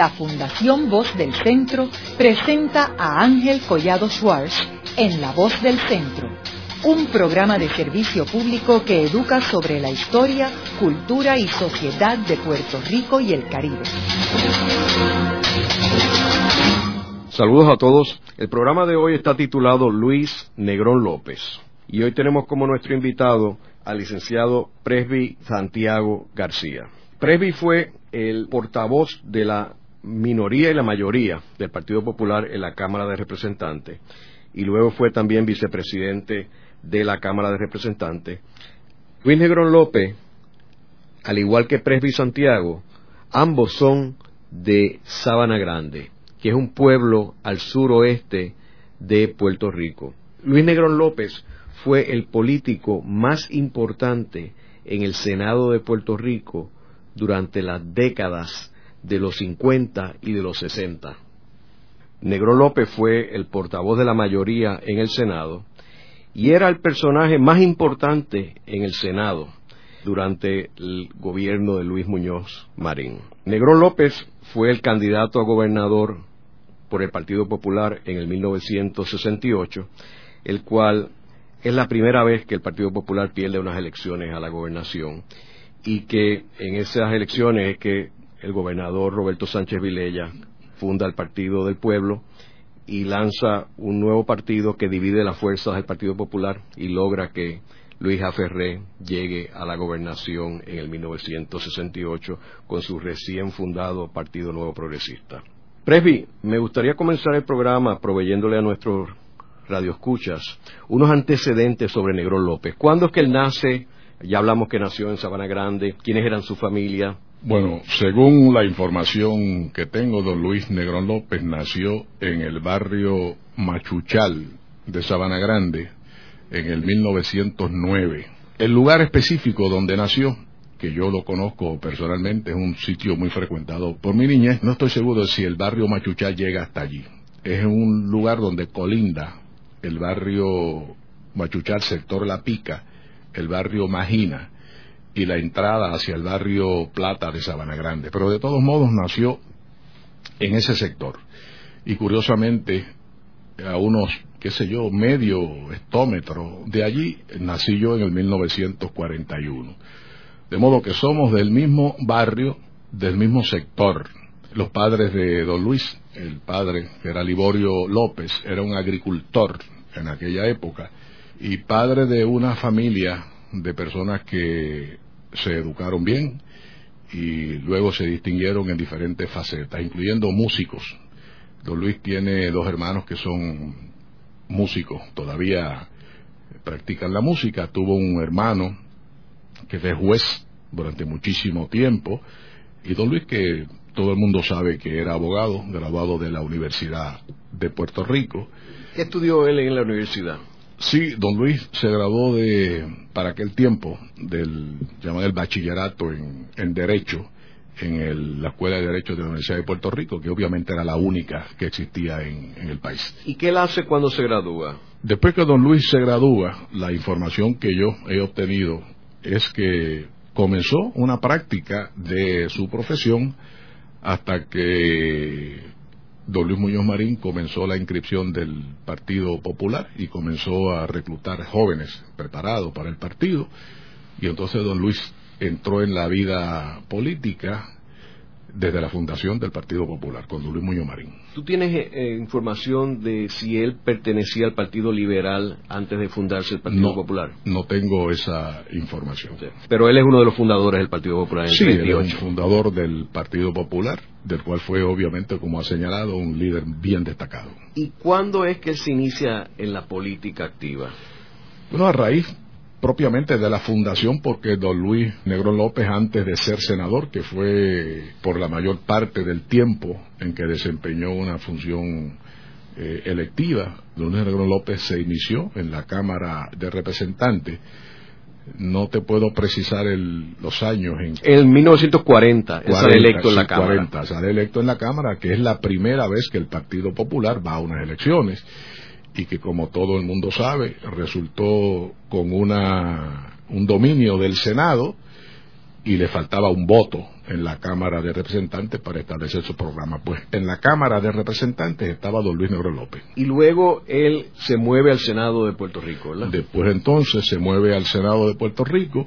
la Fundación Voz del Centro presenta a Ángel Collado Schwartz en La Voz del Centro, un programa de servicio público que educa sobre la historia, cultura y sociedad de Puerto Rico y el Caribe. Saludos a todos. El programa de hoy está titulado Luis Negrón López. Y hoy tenemos como nuestro invitado al licenciado Presby Santiago García. Presby fue el portavoz de la minoría y la mayoría del Partido Popular en la Cámara de Representantes y luego fue también vicepresidente de la Cámara de Representantes. Luis Negrón López, al igual que Presby Santiago, ambos son de Sabana Grande, que es un pueblo al suroeste de Puerto Rico. Luis Negrón López fue el político más importante en el Senado de Puerto Rico durante las décadas de los 50 y de los 60. Negro López fue el portavoz de la mayoría en el Senado y era el personaje más importante en el Senado durante el gobierno de Luis Muñoz Marín. Negrón López fue el candidato a gobernador por el Partido Popular en el 1968, el cual es la primera vez que el Partido Popular pierde unas elecciones a la gobernación y que en esas elecciones es que el gobernador Roberto Sánchez Vilella funda el Partido del Pueblo y lanza un nuevo partido que divide las fuerzas del Partido Popular y logra que Luis Aferré llegue a la gobernación en el 1968 con su recién fundado Partido Nuevo Progresista. Presby, me gustaría comenzar el programa proveyéndole a nuestros radioescuchas unos antecedentes sobre Negrón López. ¿Cuándo es que él nace? Ya hablamos que nació en Sabana Grande. ¿Quiénes eran su familia? Bueno, según la información que tengo, don Luis Negrón López nació en el barrio Machuchal de Sabana Grande en el 1909. El lugar específico donde nació, que yo lo conozco personalmente, es un sitio muy frecuentado por mi niñez. No estoy seguro si el barrio Machuchal llega hasta allí. Es un lugar donde colinda el barrio Machuchal, sector La Pica, el barrio Magina y la entrada hacia el barrio Plata de Sabana Grande. Pero de todos modos nació en ese sector. Y curiosamente, a unos, qué sé yo, medio estómetro de allí, nací yo en el 1941. De modo que somos del mismo barrio, del mismo sector. Los padres de don Luis, el padre, que era Liborio López, era un agricultor en aquella época, y padre de una familia de personas que se educaron bien y luego se distinguieron en diferentes facetas, incluyendo músicos. Don Luis tiene dos hermanos que son músicos, todavía practican la música. Tuvo un hermano que fue juez durante muchísimo tiempo y don Luis que todo el mundo sabe que era abogado, graduado de la Universidad de Puerto Rico. ¿Qué estudió él en la universidad? Sí, don Luis se graduó de, para aquel tiempo, del el bachillerato en, Derecho, en la Escuela de Derecho de la Universidad de Puerto Rico, que obviamente era la única que existía en, en, el país. ¿Y qué él hace cuando se gradúa? Después que don Luis se gradúa, la información que yo he obtenido es que comenzó una práctica de su profesión hasta que don Luis Muñoz Marín comenzó la inscripción del Partido Popular y comenzó a reclutar jóvenes preparados para el partido. Y entonces don Luis entró en la vida política desde la fundación del Partido Popular, con Luis Muñoz Marín. ¿Tú tienes eh, información de si él pertenecía al Partido Liberal antes de fundarse el Partido Popular? No tengo esa información. Pero él es uno de los fundadores del Partido Popular en sí, el Sí, es fundador del Partido Popular, del cual fue obviamente, como ha señalado, un líder bien destacado. ¿Y cuándo es que él se inicia en la política activa? Bueno, a raíz propiamente de la fundación porque don Luis Negro López antes de ser senador, que fue por la mayor parte del tiempo en que desempeñó una función eh, electiva, don Luis Negro López se inició en la Cámara de Representantes. No te puedo precisar los años en... En 1940 sale electo en la Cámara. sale electo en la Cámara, que es la primera vez que el Partido Popular va a unas elecciones y que como todo el mundo sabe resultó con una, un dominio del Senado y le faltaba un voto en la Cámara de Representantes para establecer su programa. Pues en la Cámara de Representantes estaba don Luis Negro López. Y luego él se mueve al Senado de Puerto Rico, ¿verdad? Después entonces se mueve al Senado de Puerto Rico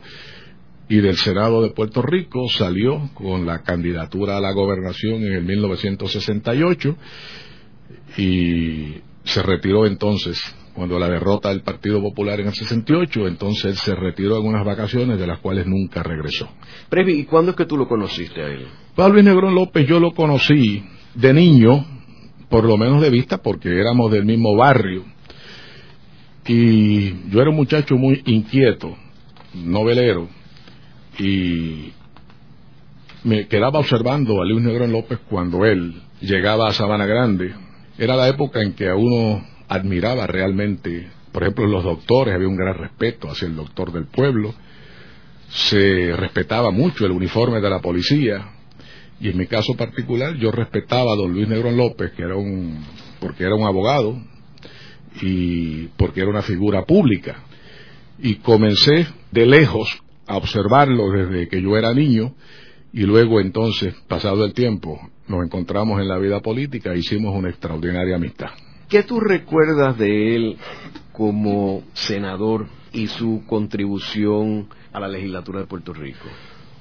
y del Senado de Puerto Rico salió con la candidatura a la gobernación en el 1968 y se retiró entonces cuando la derrota del Partido Popular en el 68, entonces él se retiró en unas vacaciones de las cuales nunca regresó. Previ, ¿y cuándo es que tú lo conociste a él? Pablo Negrón López yo lo conocí de niño, por lo menos de vista, porque éramos del mismo barrio. Y yo era un muchacho muy inquieto, novelero, y me quedaba observando a Luis Negrón López cuando él llegaba a Sabana Grande. Era la época en que a uno admiraba realmente, por ejemplo, los doctores, había un gran respeto hacia el doctor del pueblo, se respetaba mucho el uniforme de la policía, y en mi caso particular yo respetaba a don Luis Negrón López, que era un, porque era un abogado y porque era una figura pública. Y comencé de lejos a observarlo desde que yo era niño y luego entonces, pasado el tiempo, nos encontramos en la vida política e hicimos una extraordinaria amistad. ¿Qué tú recuerdas de él como senador y su contribución a la legislatura de Puerto Rico?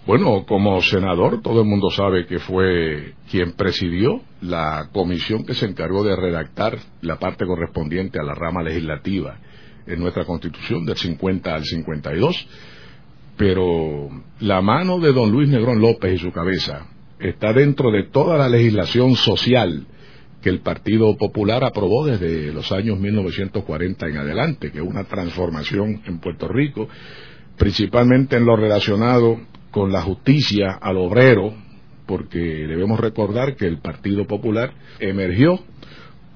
Bueno, como senador, todo el mundo sabe que fue quien presidió la comisión que se encargó de redactar la parte correspondiente a la rama legislativa en nuestra constitución del 50 al 52. Pero la mano de don Luis Negrón López y su cabeza está dentro de toda la legislación social que el Partido Popular aprobó desde los años 1940 en adelante, que es una transformación en Puerto Rico, principalmente en lo relacionado con la justicia al obrero, porque debemos recordar que el Partido Popular emergió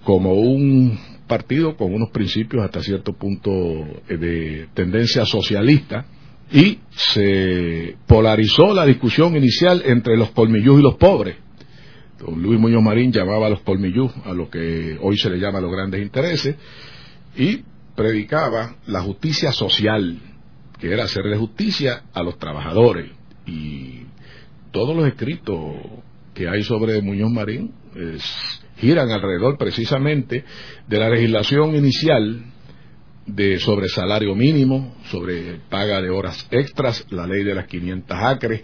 como un partido con unos principios hasta cierto punto de tendencia socialista y se polarizó la discusión inicial entre los colmillús y los pobres Don Luis Muñoz Marín llamaba a los colmillú a lo que hoy se le llama los grandes intereses y predicaba la justicia social, que era hacerle justicia a los trabajadores. Y todos los escritos que hay sobre Muñoz Marín giran alrededor precisamente de la legislación inicial de sobre salario mínimo, sobre paga de horas extras, la ley de las 500 acres,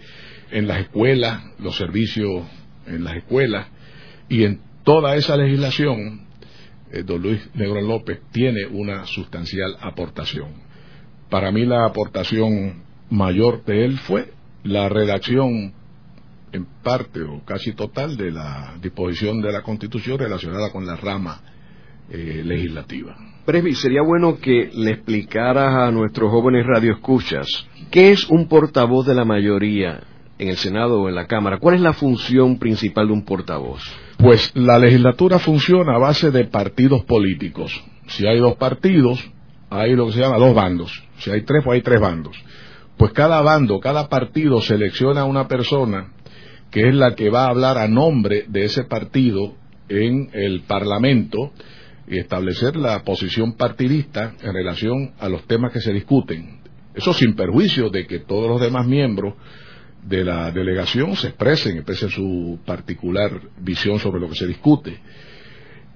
en las escuelas, los servicios en las escuelas y en toda esa legislación, eh, don Luis Negrón López tiene una sustancial aportación. Para mí la aportación mayor de él fue la redacción en parte o casi total de la disposición de la Constitución relacionada con la rama eh, legislativa. Presby, sería bueno que le explicaras a nuestros jóvenes radioescuchas qué es un portavoz de la mayoría en el Senado o en la Cámara, ¿cuál es la función principal de un portavoz? Pues la legislatura funciona a base de partidos políticos. Si hay dos partidos, hay lo que se llama dos bandos. Si hay tres, pues hay tres bandos. Pues cada bando, cada partido selecciona a una persona que es la que va a hablar a nombre de ese partido en el Parlamento y establecer la posición partidista en relación a los temas que se discuten. Eso sin perjuicio de que todos los demás miembros de la delegación se expresen, expresen su particular visión sobre lo que se discute.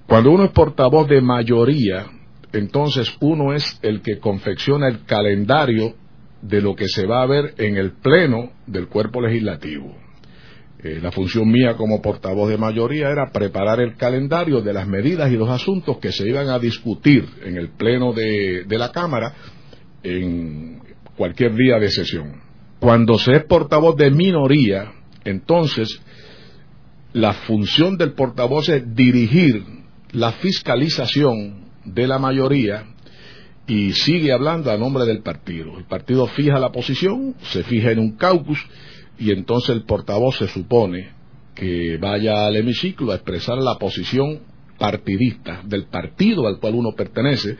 Cuando uno es portavoz de mayoría, entonces uno es el que confecciona el calendario de lo que se va a ver en el pleno del cuerpo legislativo. Eh, la función mía como portavoz de mayoría era preparar el calendario de las medidas y los asuntos que se iban a discutir en el pleno de la Cámara en cualquier día de sesión. Cuando se es portavoz de minoría, entonces la función del portavoz es dirigir la fiscalización de la mayoría y sigue hablando a nombre del partido. El partido fija la posición, se fija en un caucus y entonces el portavoz se supone que vaya al hemiciclo a expresar la posición partidista del partido al cual uno pertenece,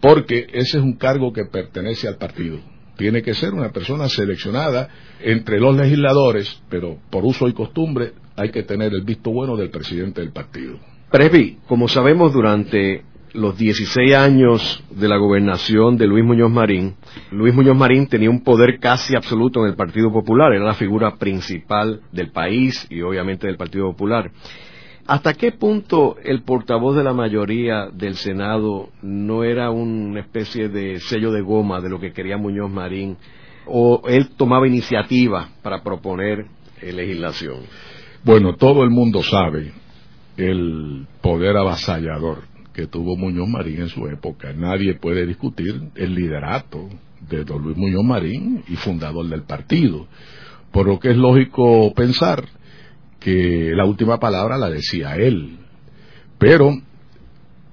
porque ese es un cargo que pertenece al partido tiene que ser una persona seleccionada entre los legisladores, pero por uso y costumbre hay que tener el visto bueno del presidente del partido. Presby, como sabemos durante los 16 años de la gobernación de Luis Muñoz Marín, Luis Muñoz Marín tenía un poder casi absoluto en el Partido Popular, era la figura principal del país y obviamente del Partido Popular. ¿Hasta qué punto el portavoz de la mayoría del Senado no era una especie de sello de goma de lo que quería Muñoz Marín? ¿O él tomaba iniciativa para proponer eh, legislación? Bueno, todo el mundo sabe el poder avasallador que tuvo Muñoz Marín en su época. Nadie puede discutir el liderato de don Luis Muñoz Marín y fundador del partido. Por lo que es lógico pensar que la última palabra la decía él. Pero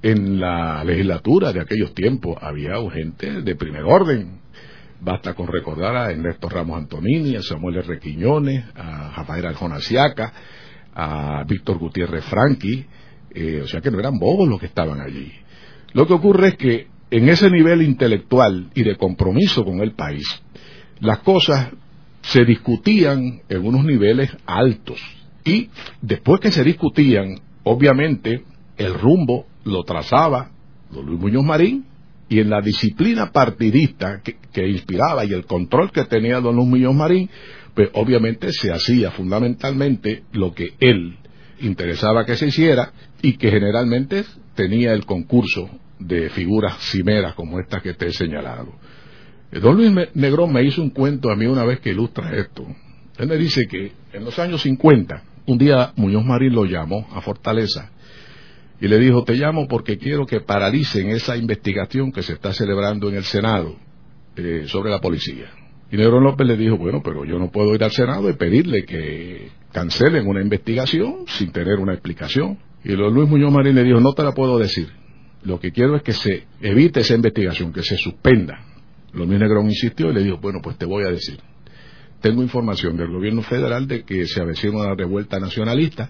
en la legislatura de aquellos tiempos había gente de primer orden. Basta con recordar a Ernesto Ramos Antonini, a Samuel R. Quiñones, a Rafael Aljonasiaca, a Víctor Gutiérrez Franqui, eh, o sea que no eran bobos los que estaban allí. Lo que ocurre es que en ese nivel intelectual y de compromiso con el país, las cosas se discutían en unos niveles altos. Y después que se discutían, obviamente el rumbo lo trazaba don Luis Muñoz Marín y en la disciplina partidista que, inspiraba y el control que tenía don Luis Muñoz Marín, pues obviamente se hacía fundamentalmente lo que él interesaba que se hiciera y que generalmente tenía el concurso de figuras cimeras como estas que te he señalado. Don Luis Negrón me hizo un cuento a mí una vez que ilustra esto. Él me dice que en los años 50 un día Muñoz Marín lo llamó a Fortaleza y le dijo, te llamo porque quiero que paralicen esa investigación que se está celebrando en el Senado eh, sobre la policía. Y Negrón López le dijo, bueno, pero yo no puedo ir al Senado y pedirle que cancelen una investigación sin tener una explicación. Y Luis Muñoz Marín le dijo, no te la puedo decir. Lo que quiero es que se evite esa investigación, que se suspenda. Luis Negrón insistió y le dijo, bueno, pues te voy a decir tengo información del gobierno federal de que se avecina una revuelta nacionalista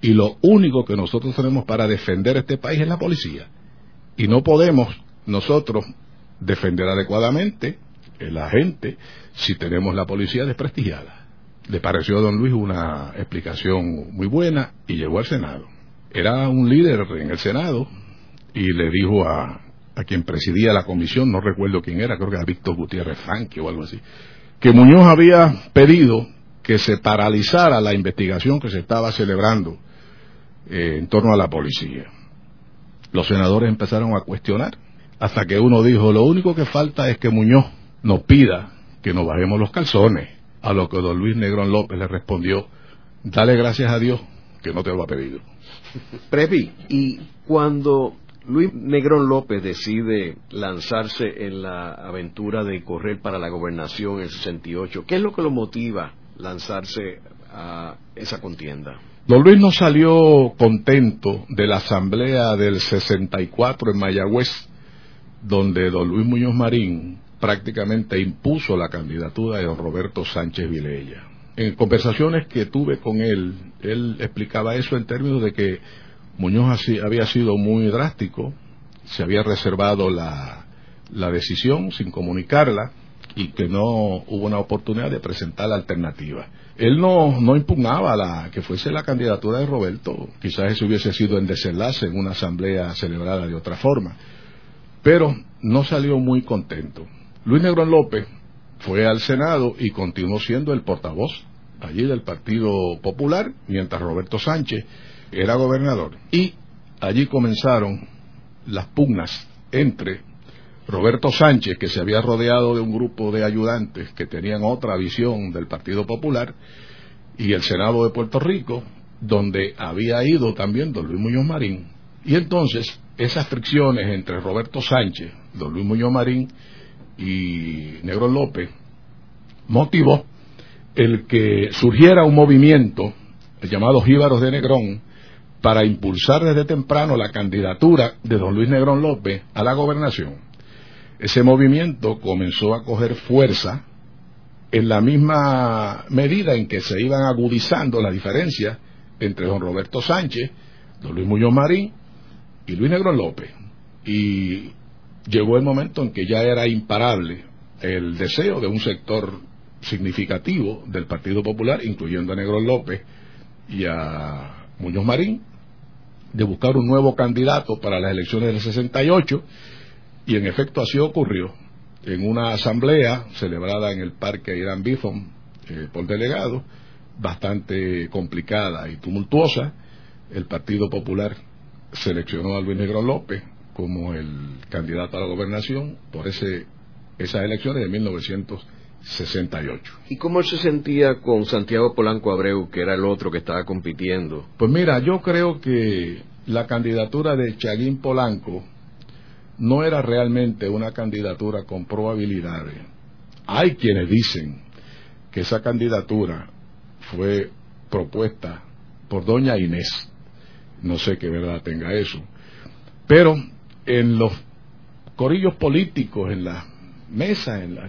y lo único que nosotros tenemos para defender este país es la policía. Y no podemos nosotros defender adecuadamente la gente si tenemos la policía desprestigiada. Le pareció a don Luis una explicación muy buena y llegó al Senado. Era un líder en el Senado y le dijo a, quien presidía la comisión, no recuerdo quién era, creo que era Víctor Gutiérrez Franque o algo así, que Muñoz había pedido que se paralizara la investigación que se estaba celebrando eh, en torno a la policía. Los senadores empezaron a cuestionar, hasta que uno dijo, lo único que falta es que Muñoz nos pida que nos bajemos los calzones, a lo que don Luis Negrón López le respondió, dale gracias a Dios que no te lo ha pedido. Previ, y cuando Luis Negrón López decide lanzarse en la aventura de correr para la gobernación en el 68. ¿Qué es lo que lo motiva lanzarse a esa contienda? Don Luis no salió contento de la asamblea del 64 en Mayagüez, donde don Luis Muñoz Marín prácticamente impuso la candidatura de don Roberto Sánchez Vilella. En conversaciones que tuve con él, él explicaba eso en términos de que Muñoz había sido muy drástico, se había reservado la, decisión sin comunicarla y que no hubo una oportunidad de presentar la alternativa. Él no, no impugnaba la, que fuese la candidatura de Roberto, quizás eso hubiese sido en desenlace en una asamblea celebrada de otra forma, pero no salió muy contento. Luis Negrón López fue al Senado y continuó siendo el portavoz allí del Partido Popular, mientras Roberto Sánchez era gobernador. Y allí comenzaron las pugnas entre Roberto Sánchez, que se había rodeado de un grupo de ayudantes que tenían otra visión del Partido Popular, y el Senado de Puerto Rico, donde había ido también don Luis Muñoz Marín. Y entonces esas fricciones entre Roberto Sánchez, don Luis Muñoz Marín y Negro López motivó el que surgiera un movimiento llamado Jíbaros de Negrón, para impulsar desde temprano la candidatura de don Luis Negrón López a la gobernación. Ese movimiento comenzó a coger fuerza en la misma medida en que se iban agudizando las diferencias entre don Roberto Sánchez, don Luis Muñoz Marín y Luis Negrón López. Y llegó el momento en que ya era imparable el deseo de un sector significativo del Partido Popular, incluyendo a Negrón López y a Muñoz Marín, de buscar un nuevo candidato para las elecciones del 68 y en efecto así ocurrió. En una asamblea celebrada en el Parque Irán Bifon eh, por delegado, bastante complicada y tumultuosa, el Partido Popular seleccionó a Luis Negro López como el candidato a la gobernación por ese, esas elecciones de 1968. ¿Y cómo se sentía con Santiago Polanco Abreu, que era el otro que estaba compitiendo? Pues mira, yo creo que la candidatura de Chaguín Polanco no era realmente una candidatura con probabilidades. Hay quienes dicen que esa candidatura fue propuesta por doña Inés. No sé qué verdad tenga eso. Pero en los corillos políticos, en las mesas, en los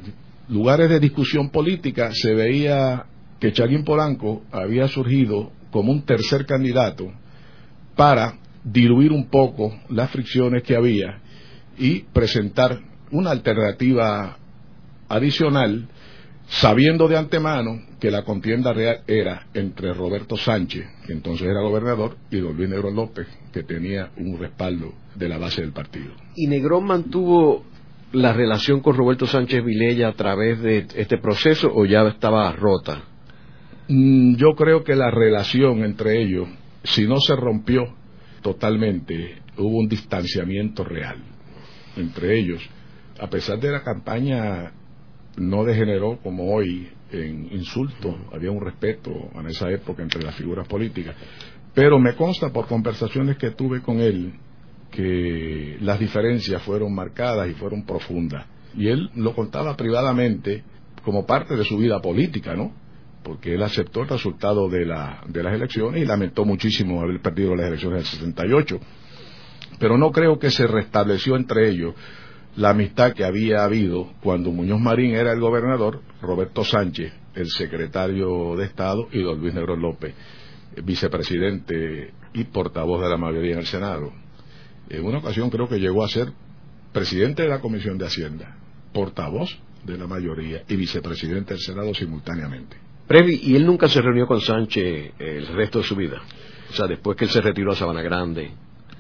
lugares de discusión política, se veía que Chaguín Polanco había surgido como un tercer candidato para diluir un poco las fricciones que había y presentar una alternativa adicional, sabiendo de antemano que la contienda real era entre Roberto Sánchez, que entonces era gobernador, y don Luis López, que tenía un respaldo de la base del partido. ¿Y Negrón mantuvo la relación con Roberto Sánchez Vilella a través de este proceso o ya estaba rota? Mm, yo creo que la relación entre ellos, si no se rompió totalmente, hubo un distanciamiento real entre ellos. A pesar de la campaña no degeneró como hoy en insultos, había un respeto en esa época entre las figuras políticas. Pero me consta por conversaciones que tuve con él que las diferencias fueron marcadas y fueron profundas. Y él lo contaba privadamente como parte de su vida política, ¿no? Porque él aceptó el resultado de, la, de las elecciones y lamentó muchísimo haber perdido las elecciones del 68. Pero no creo que se restableció entre ellos la amistad que había habido cuando Muñoz Marín era el gobernador, Roberto Sánchez, el secretario de Estado, y don Luis Negro López, vicepresidente y portavoz de la mayoría en el Senado. En una ocasión creo que llegó a ser presidente de la Comisión de Hacienda, portavoz de la mayoría y vicepresidente del Senado simultáneamente. Previ, ¿y él nunca se reunió con Sánchez el resto de su vida? O sea, después que él se retiró a Sabana Grande.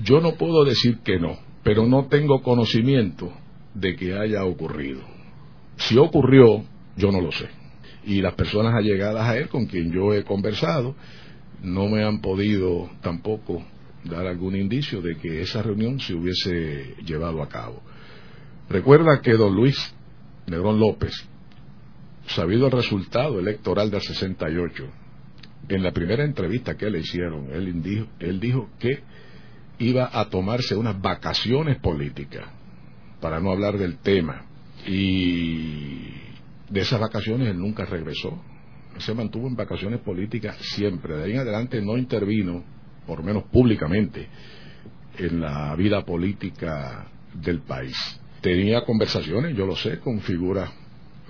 Yo no puedo decir que no, pero no tengo conocimiento de que haya ocurrido. Si ocurrió, yo no lo sé. Y las personas allegadas a él con quien yo he conversado no me han podido tampoco dar algún indicio de que esa reunión se hubiese llevado a cabo. Recuerda que don Luis Negrón López, sabido el resultado electoral del 68, en la primera entrevista que le hicieron, él él dijo que iba a tomarse unas vacaciones políticas, para no hablar del tema. Y de esas vacaciones él nunca regresó. se mantuvo en vacaciones políticas siempre. De ahí en adelante no intervino, por lo menos públicamente, en la vida política del país. Tenía conversaciones, yo lo sé, con figuras,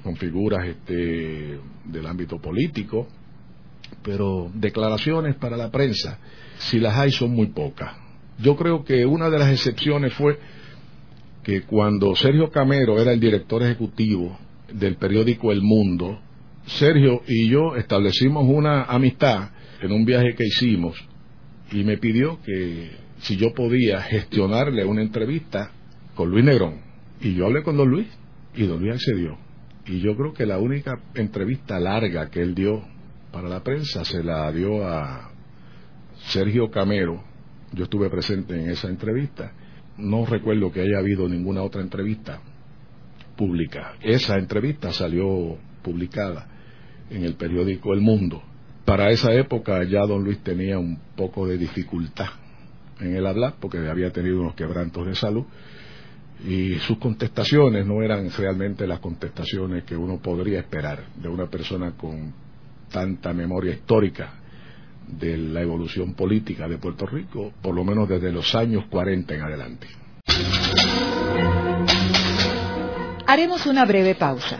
con figuras este, del ámbito político, pero declaraciones para la prensa, si las hay, son muy pocas. Yo creo que una de las excepciones fue que cuando Sergio Camero era el director ejecutivo del periódico El Mundo, Sergio y yo establecimos una amistad en un viaje que hicimos y me pidió que si yo podía gestionarle una entrevista con Luis Negrón. Y yo hablé con don Luis y don Luis accedió. Y yo creo que la única entrevista larga que él dio para la prensa se la dio a Sergio Camero. Yo estuve presente en esa entrevista no recuerdo que haya habido ninguna otra entrevista pública. Esa entrevista salió publicada en el periódico El Mundo. Para esa época ya don Luis tenía un poco de dificultad en el hablar porque había tenido unos quebrantos de salud y sus contestaciones no eran realmente las contestaciones que uno podría esperar de una persona con tanta memoria histórica de la evolución política de Puerto Rico, por lo menos desde los años 40 en adelante. Haremos una breve pausa,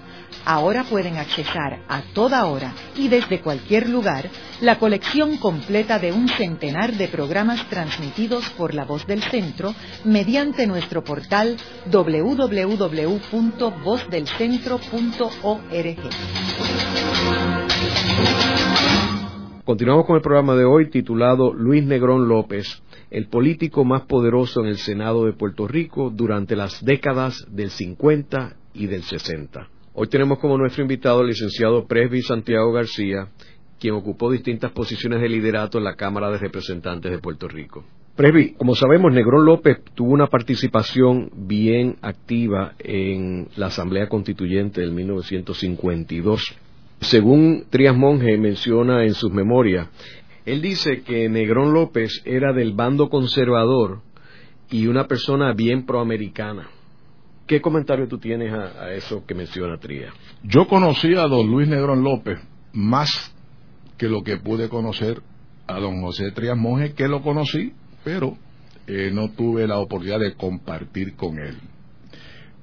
Ahora pueden accesar a toda hora y desde cualquier lugar la colección completa de un centenar de programas transmitidos por La Voz del Centro mediante nuestro portal www.vozdelcentro.org. Continuamos con el programa de hoy titulado Luis Negrón López, el político más poderoso en el Senado de Puerto Rico durante las décadas del 50 y del 60. Hoy tenemos como nuestro invitado el licenciado Presby Santiago García, quien ocupó distintas posiciones de liderato en la Cámara de Representantes de Puerto Rico. Presby, como sabemos, Negrón López tuvo una participación bien activa en la Asamblea Constituyente del 1952 según Trias Monge menciona en sus memorias, él dice que Negrón López era del bando conservador y una persona bien proamericana. ¿Qué comentario tú tienes a, eso que menciona Trias? Yo conocí a don Luis Negrón López más que lo que pude conocer a don José Trias Monge, que lo conocí, pero eh, no tuve la oportunidad de compartir con él.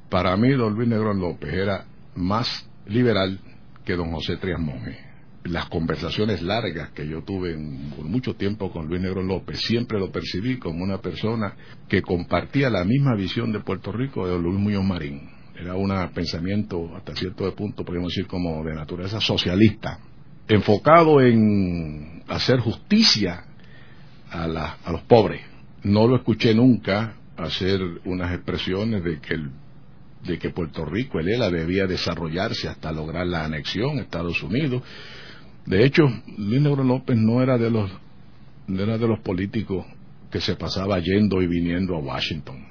Para mí, don Luis Negrón López era más liberal que don José Trias Monge. Las conversaciones largas que yo tuve por mucho tiempo con Luis Negro López, siempre lo percibí como una persona que compartía la misma visión de Puerto Rico de Luis Muñoz Marín. Era un pensamiento, hasta cierto punto, podríamos decir, como de naturaleza socialista, enfocado en hacer justicia a, a los pobres. No lo escuché nunca hacer unas expresiones de que el de que Puerto Rico, el ELA, debía desarrollarse hasta lograr la anexión a Estados Unidos. De hecho, Luis López no era de los, no era de los políticos que se pasaba yendo y viniendo a Washington.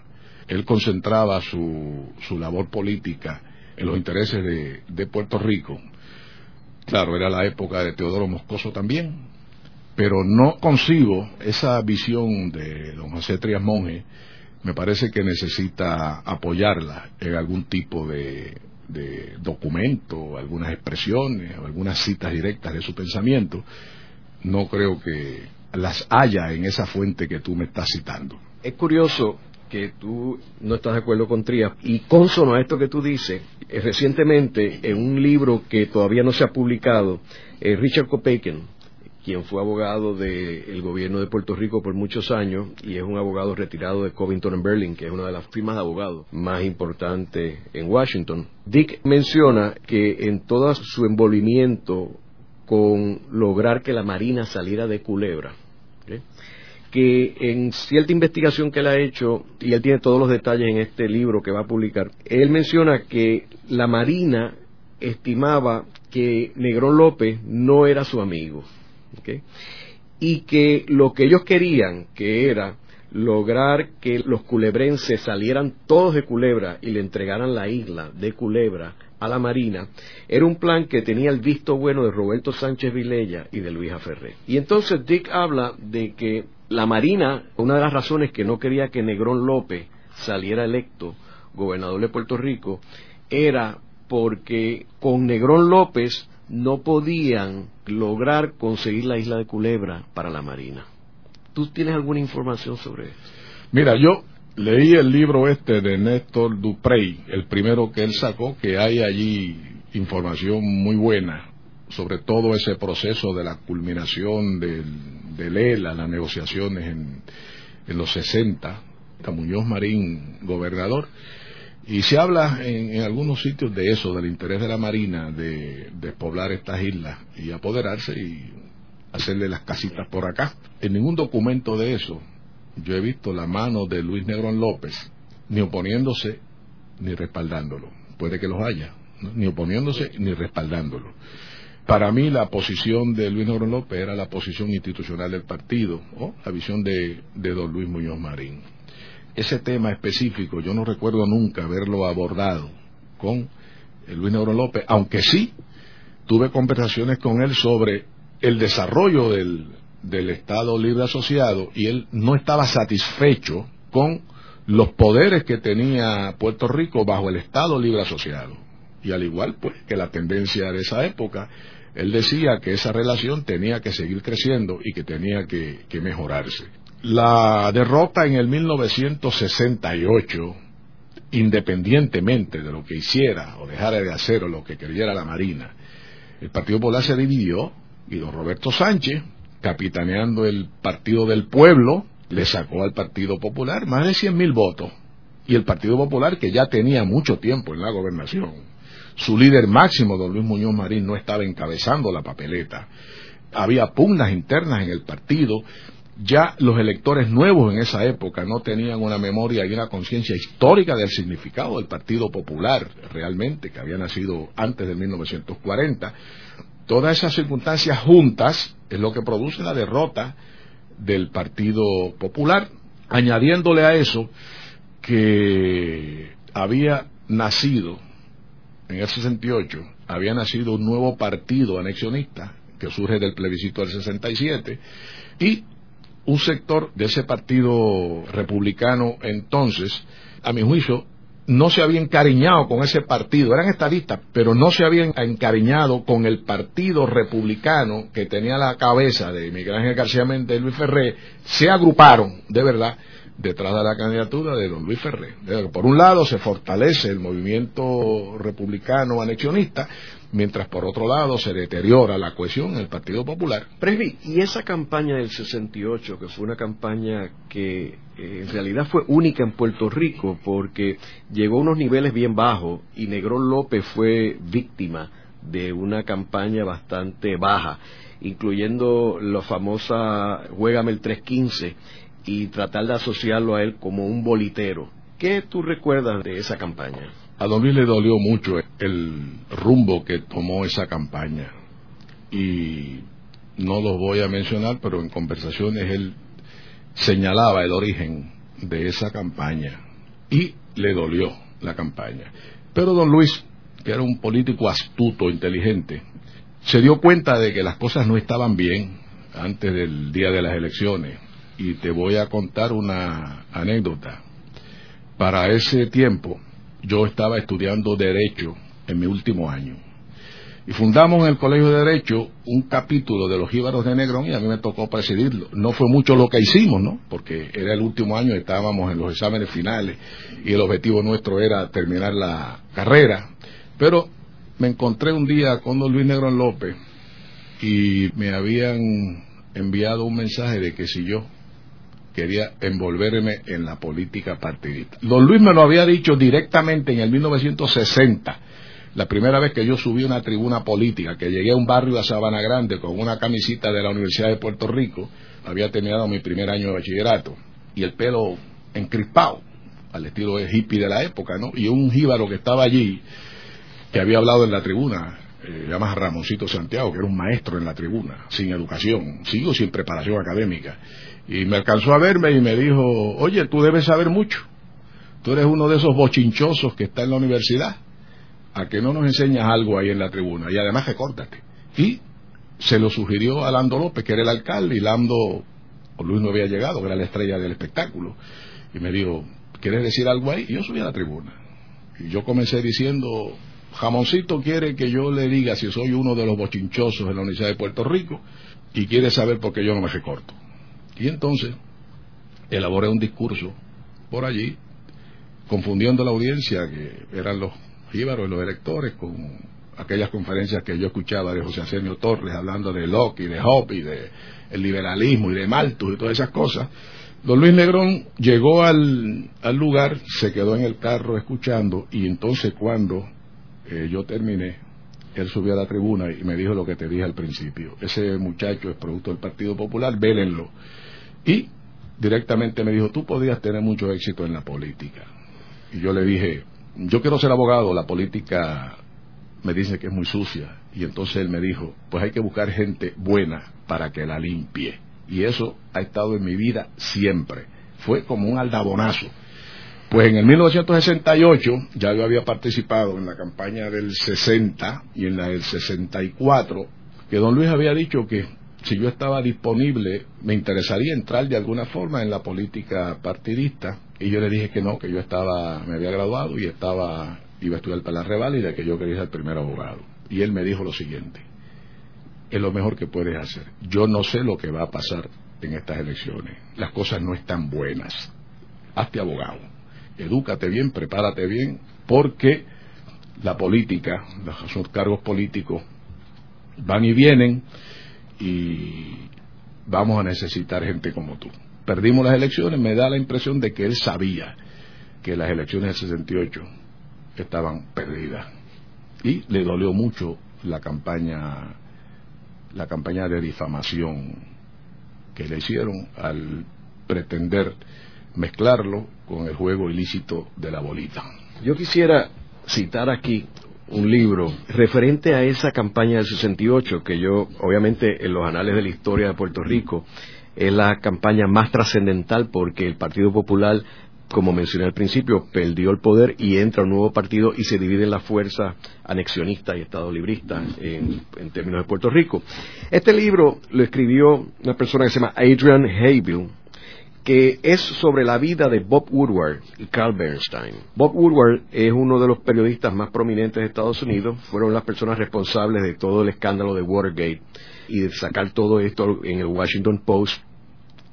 Él concentraba su, su labor política en los intereses de, de Puerto Rico. Claro, era la época de Teodoro Moscoso también, pero no consigo esa visión de don José Trias Monge me parece que necesita apoyarla en algún tipo de, documento, algunas expresiones, algunas citas directas de su pensamiento. No creo que las haya en esa fuente que tú me estás citando. Es curioso que tú no estás de acuerdo con Trías y consono a esto que tú dices, eh, recientemente en un libro que todavía no se ha publicado, eh, Richard Kopeiken quien fue abogado del gobierno de Puerto Rico por muchos años y es un abogado retirado de Covington and Berlin, que es una de las firmas de abogados más importantes en Washington. Dick menciona que en todo su envolvimiento con lograr que la Marina saliera de Culebra, que en cierta investigación que él ha hecho, y él tiene todos los detalles en este libro que va a publicar, él menciona que la Marina estimaba que Negrón López no era su amigo y que lo que ellos querían, que era lograr que los culebrenses salieran todos de Culebra y le entregaran la isla de Culebra a la Marina, era un plan que tenía el visto bueno de Roberto Sánchez Vilella y de Luisa Ferré. Y entonces Dick habla de que la Marina, una de las razones que no quería que Negrón López saliera electo gobernador de Puerto Rico, era porque con Negrón López no podían lograr conseguir la isla de Culebra para la Marina. ¿Tú tienes alguna información sobre esto? Mira, yo leí el libro este de Néstor Duprey, el primero que él sacó, que hay allí información muy buena sobre todo ese proceso de la culminación del, del ELA, las negociaciones en, los 60, Muñoz Marín, gobernador, y se habla en, algunos sitios de eso, del interés de la Marina de despoblar estas islas y apoderarse y hacerle las casitas por acá. En ningún documento de eso yo he visto la mano de Luis Negrón López ni oponiéndose ni respaldándolo. Puede que los haya, ni oponiéndose ni respaldándolo. Para mí la posición de Luis Negrón López era la posición institucional del partido, o la visión de don Luis Muñoz Marín ese tema específico yo no recuerdo nunca haberlo abordado con Luis Negro López, aunque sí tuve conversaciones con él sobre el desarrollo del, del Estado Libre Asociado y él no estaba satisfecho con los poderes que tenía Puerto Rico bajo el Estado Libre Asociado. Y al igual pues que la tendencia de esa época, él decía que esa relación tenía que seguir creciendo y que tenía que, que mejorarse. La derrota en el 1968, independientemente de lo que hiciera o dejara de hacer o lo que quería la Marina, el Partido Popular se dividió y don Roberto Sánchez, capitaneando el Partido del Pueblo, le sacó al Partido Popular más de 100 mil votos. Y el Partido Popular, que ya tenía mucho tiempo en la gobernación, su líder máximo, don Luis Muñoz Marín, no estaba encabezando la papeleta. Había pugnas internas en el partido. Ya los electores nuevos en esa época no tenían una memoria y una conciencia histórica del significado del Partido Popular, realmente, que había nacido antes de 1940. Todas esas circunstancias juntas es lo que produce la derrota del Partido Popular, añadiéndole a eso que había nacido en el 68, había nacido un nuevo partido anexionista que surge del plebiscito del 67 y un sector de ese partido republicano entonces, a mi juicio, no se había encariñado con ese partido, eran estadistas, pero no se habían encariñado con el partido republicano que tenía la cabeza de Miguel Ángel García Méndez y Luis Ferré, se agruparon, de verdad, detrás de la candidatura de don Luis Ferré. Por un lado se fortalece el movimiento republicano anexionista, mientras por otro lado se deteriora la cohesión en el Partido Popular. Presby, y esa campaña del 68, que fue una campaña que eh, en realidad fue única en Puerto Rico, porque llegó a unos niveles bien bajos y Negrón López fue víctima de una campaña bastante baja, incluyendo la famosa Juégame el 315 y tratar de asociarlo a él como un bolitero. ¿Qué tú recuerdas de esa campaña? A Don Luis le dolió mucho el rumbo que tomó esa campaña. Y no lo voy a mencionar, pero en conversaciones él señalaba el origen de esa campaña. Y le dolió la campaña. Pero don Luis, que era un político astuto, inteligente, se dio cuenta de que las cosas no estaban bien antes del día de las elecciones y te voy a contar una anécdota. Para ese tiempo yo estaba estudiando Derecho en mi último año. Y fundamos en el Colegio de Derecho un capítulo de los Jíbaros de Negrón y a mí me tocó presidirlo. No fue mucho lo que hicimos, ¿no? Porque era el último año, estábamos en los exámenes finales y el objetivo nuestro era terminar la carrera. Pero me encontré un día con don Luis Negrón López y me habían enviado un mensaje de que si yo quería envolverme en la política partidista. Don Luis me lo había dicho directamente en el 1960, la primera vez que yo subí a una tribuna política, que llegué a un barrio a Sabana Grande con una camisita de la Universidad de Puerto Rico, había terminado mi primer año de bachillerato, y el pelo encrispado, al estilo de hippie de la época, ¿no? Y un jíbaro que estaba allí, que había hablado en la tribuna, eh, llama Ramoncito Santiago, que era un maestro en la tribuna, sin educación, sigo sin preparación académica. Y me alcanzó a verme y me dijo, oye, tú debes saber mucho. Tú eres uno de esos bochinchosos que está en la universidad. A que no nos enseñas algo ahí en la tribuna. Y además recórdate. Y se lo sugirió a Lando López, que era el alcalde, y Lando, Luis no había llegado, que era la estrella del espectáculo. Y me dijo, ¿quieres decir algo ahí? Y yo subí a la tribuna. Y yo comencé diciendo, Jamoncito quiere que yo le diga si soy uno de los bochinchosos en la Universidad de Puerto Rico y quiere saber por qué yo no me recorto. Y entonces elaboré un discurso por allí, confundiendo la audiencia, que eran los jíbaros y los electores, con aquellas conferencias que yo escuchaba de José Arsenio Torres hablando de Locke y de Hoppe y de el liberalismo y de Malthus y todas esas cosas. Don Luis Negrón llegó al, al lugar, se quedó en el carro escuchando y entonces cuando eh, yo terminé, él subió a la tribuna y me dijo lo que te dije al principio. Ese muchacho es producto del Partido Popular, vélenlo. Y directamente me dijo, tú podrías tener mucho éxito en la política. Y yo le dije, yo quiero ser abogado, la política me dice que es muy sucia. Y entonces él me dijo, pues hay que buscar gente buena para que la limpie. Y eso ha estado en mi vida siempre. Fue como un aldabonazo. Pues en el 1968 ya yo había participado en la campaña del 60 y en la del 64, que don Luis había dicho que si yo estaba disponible, me interesaría entrar de alguna forma en la política partidista. Y yo le dije que no, que yo estaba, me había graduado y estaba, iba a estudiar para la reválida, que yo quería ser primer abogado. Y él me dijo lo siguiente, es lo mejor que puedes hacer. Yo no sé lo que va a pasar en estas elecciones. Las cosas no están buenas. Hazte abogado. Edúcate bien, prepárate bien, porque la política, los cargos políticos van y vienen y vamos a necesitar gente como tú. Perdimos las elecciones, me da la impresión de que él sabía que las elecciones del 68 estaban perdidas y le dolió mucho la campaña la campaña de difamación que le hicieron al pretender mezclarlo con el juego ilícito de la bolita. Yo quisiera citar aquí un libro referente a esa campaña del 68, que yo, obviamente, en los anales de la historia de Puerto Rico, es la campaña más trascendental porque el Partido Popular, como mencioné al principio, perdió el poder y entra un nuevo partido y se divide en la fuerza anexionista y estado librista en, en, términos de Puerto Rico. Este libro lo escribió una persona que se llama Adrian Haybill, que es sobre la vida de Bob Woodward y Carl Bernstein. Bob Woodward es uno de los periodistas más prominentes de Estados Unidos, fueron las personas responsables de todo el escándalo de Watergate y de sacar todo esto en el Washington Post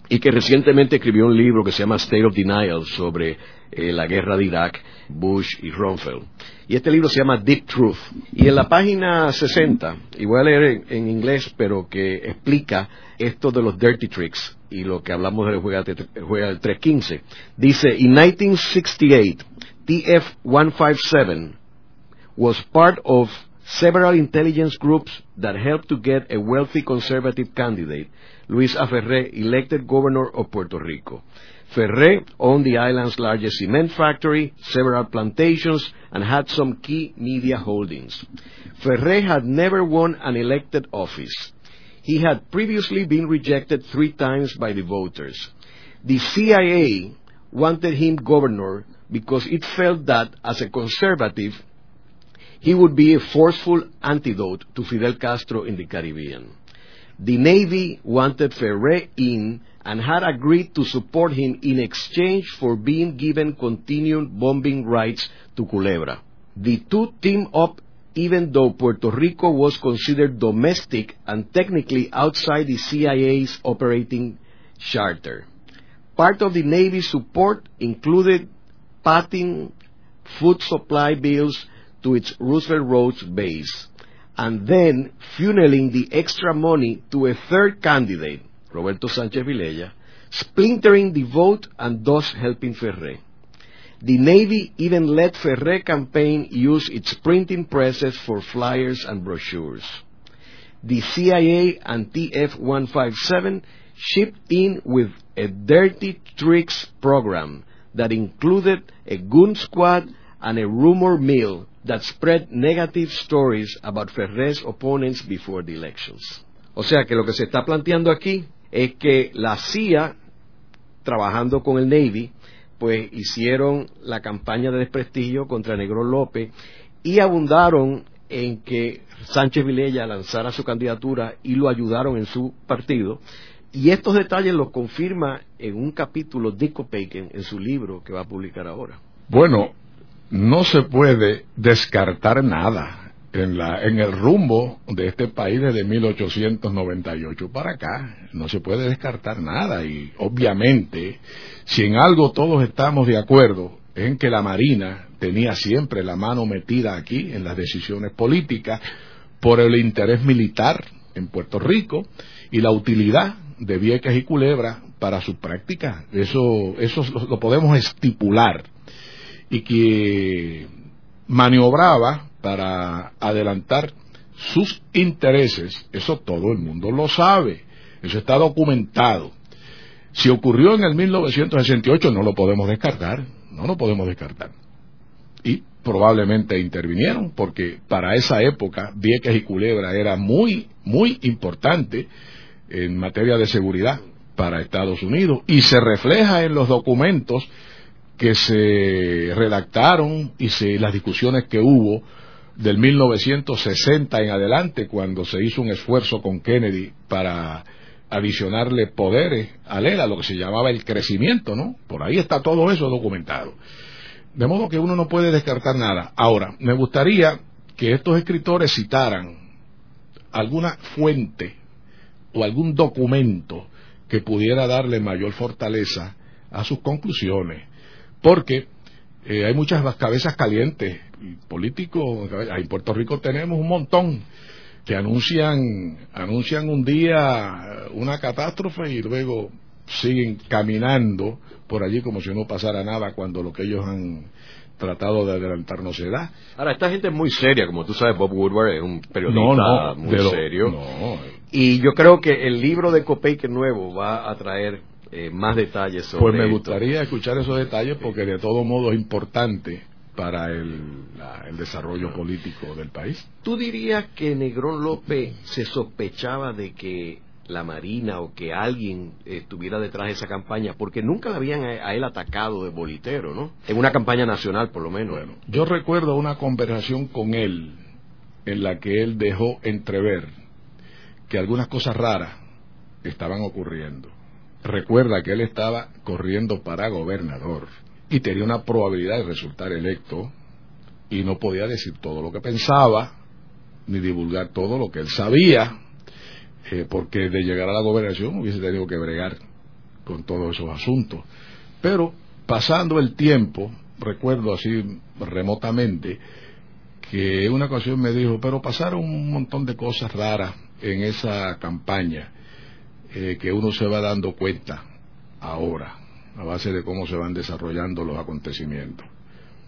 y que recientemente escribió un libro que se llama State of Denial sobre eh, la guerra de Irak, Bush y Rumsfeld. Y este libro se llama Deep Truth. Y en la página 60, y voy a leer en, inglés, pero que explica esto de los dirty tricks y lo que hablamos del juega, del 315, dice, in 1968, TF-157 was part of several intelligence groups that helped to get a wealthy conservative candidate, Luis A. Ferré, elected governor of Puerto Rico. Ferré owned the island's largest cement factory, several plantations, and had some key media holdings. Ferré had never won an elected office. He had previously been rejected three times by the voters. The CIA wanted him governor because it felt that, as a conservative, he would be a forceful antidote to Fidel Castro in the Caribbean. The Navy wanted Ferré in and had agreed to support him in exchange for being given continued bombing rights to Culebra. The two teamed up even though Puerto Rico was considered domestic and technically outside the CIA's operating charter. Part of the Navy's support included paying food supply bills to its Roosevelt Roads base, and then funneling the extra money to a third candidate, Roberto Sanchez Vilella, splintering the vote and thus helping Ferré. The Navy even let Ferré campaign use its printing presses for flyers and brochures. The CIA and TF-157 shipped in with a dirty tricks program that included a goon squad and a rumor mill that spread negative stories about Ferré's opponents before the elections. O sea que lo que se está planteando aquí es que la CIA, trabajando con el Navy, pues hicieron la campaña de desprestigio contra Negrón López y abundaron en que Sánchez Vilella lanzara su candidatura y lo ayudaron en su partido. Y estos detalles los confirma en un capítulo Dick Bacon en su libro que va a publicar ahora. Bueno, no se puede descartar nada en, la, en el rumbo de este país desde 1898 para acá. No se puede descartar nada y obviamente si en algo todos estamos de acuerdo es en que la Marina tenía siempre la mano metida aquí en las decisiones políticas por el interés militar en Puerto Rico y la utilidad de Vieques y Culebra para su práctica. Eso, eso lo podemos estipular. Y que maniobraba para adelantar sus intereses, eso todo el mundo lo sabe, eso está documentado. Si ocurrió en el 1968 no lo podemos descartar, no lo podemos descartar. Y probablemente intervinieron porque para esa época Vieques y Culebra era muy, muy importante en materia de seguridad para Estados Unidos y se refleja en los documentos que se redactaron y se, las discusiones que hubo del 1960 en adelante, cuando se hizo un esfuerzo con Kennedy para adicionarle poderes a él, a lo que se llamaba el crecimiento, ¿no? Por ahí está todo eso documentado. De modo que uno no puede descartar nada. Ahora, me gustaría que estos escritores citaran alguna fuente o algún documento que pudiera darle mayor fortaleza a sus conclusiones. Porque eh, hay muchas cabezas calientes, políticos, en Puerto Rico tenemos un montón que anuncian, anuncian un día una catástrofe y luego siguen caminando por allí como si no pasara nada cuando lo que ellos han tratado de adelantar no se da. Ahora, esta gente es muy seria, como tú sabes, Bob Woodward es un periodista muy serio. Y yo creo que el libro de Copeique nuevo va a traer eh, más detalles sobre Pues me gustaría escuchar esos detalles porque de todo modo es importante para el, el, desarrollo político del país. ¿Tú dirías que Negrón López se sospechaba de que la Marina o que alguien estuviera detrás de esa campaña, porque nunca la habían a, él atacado de bolitero, ¿no? En una campaña nacional, por lo menos. Bueno, yo recuerdo una conversación con él en la que él dejó entrever que algunas cosas raras estaban ocurriendo. Recuerda que él estaba corriendo para gobernador y tenía una probabilidad de resultar electo y no podía decir todo lo que pensaba ni divulgar todo lo que él sabía eh, porque de llegar a la gobernación hubiese tenido que bregar con todos esos asuntos. Pero pasando el tiempo, recuerdo así remotamente, que una ocasión me dijo, pero pasaron un montón de cosas raras en esa campaña eh, que uno se va dando cuenta ahora, a base de cómo se van desarrollando los acontecimientos.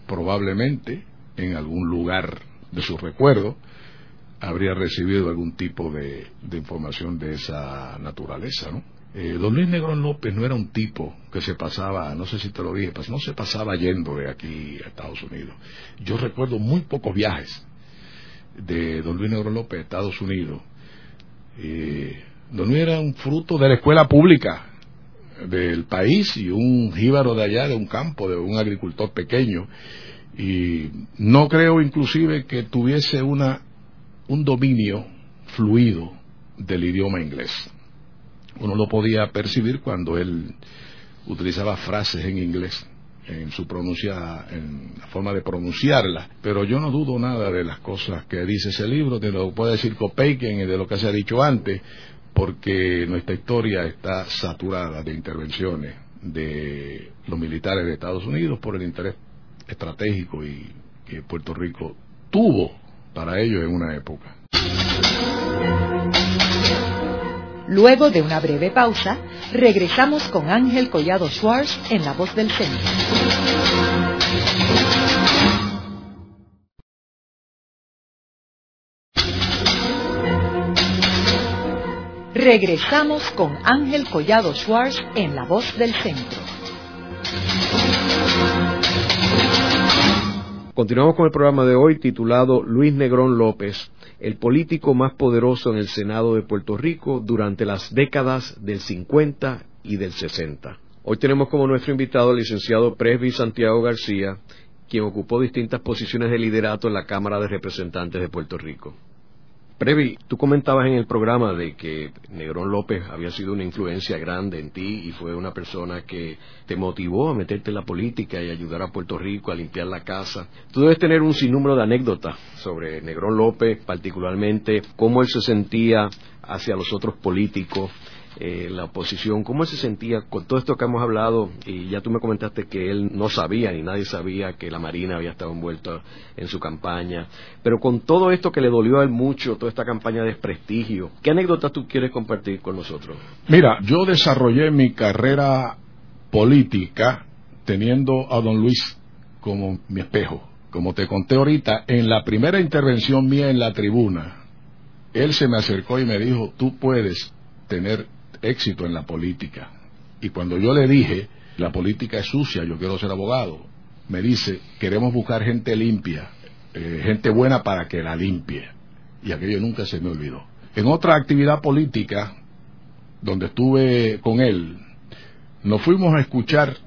Probablemente en algún lugar de su recuerdo habría recibido algún tipo de, información de esa naturaleza, ¿no? Eh, don Luis Negrón López no era un tipo que se pasaba, no sé si te lo dije, pues no se pasaba yendo de aquí a Estados Unidos. Yo recuerdo muy pocos viajes de don Luis Negrón López a Estados Unidos. Eh, don Luis era un fruto de la escuela pública del país y un jíbaro de allá, de un campo, de un agricultor pequeño. Y no creo inclusive que tuviese una un dominio fluido del idioma inglés. Uno lo podía percibir cuando él utilizaba frases en inglés en su pronuncia, en la forma de pronunciarla, pero yo no dudo nada de las cosas que dice ese libro, de lo que puede decir Copeiken y de lo que se ha dicho antes, porque nuestra historia está saturada de intervenciones de los militares de Estados Unidos por el interés estratégico y que Puerto Rico tuvo para ellos en una época. Luego de una breve pausa, regresamos con Ángel Collado Schwartz en La Voz del Centro. Regresamos con Ángel Collado Schwartz en La Voz del Centro. Continuamos con el programa de hoy titulado Luis Negrón López, el político más poderoso en el Senado de Puerto Rico durante las décadas del 50 y del 60. Hoy tenemos como nuestro invitado al licenciado Presby Santiago García, quien ocupó distintas posiciones de liderato en la Cámara de Representantes de Puerto Rico. Previ, tú comentabas en el programa de que Negrón López había sido una influencia grande en ti y fue una persona que te motivó a meterte en la política y ayudar a Puerto Rico a limpiar la casa. Tú debes tener un sinnúmero de anécdotas sobre Negrón López, particularmente cómo él se sentía hacia los otros políticos, eh, la oposición, ¿cómo se sentía con todo esto que hemos hablado? Y ya tú me comentaste que él no sabía, ni nadie sabía que la Marina había estado envuelta en su campaña, pero con todo esto que le dolió a él mucho, toda esta campaña de desprestigio, ¿qué anécdotas tú quieres compartir con nosotros? Mira, yo desarrollé mi carrera política teniendo a don Luis como mi espejo. Como te conté ahorita, en la primera intervención mía en la tribuna, él se me acercó y me dijo, tú puedes tener éxito en la política. Y cuando yo le dije, la política es sucia, yo quiero ser abogado, me dice, queremos buscar gente limpia, eh, gente buena para que la limpie. Y aquello nunca se me olvidó. En otra actividad política, donde estuve con él, nos fuimos a escuchar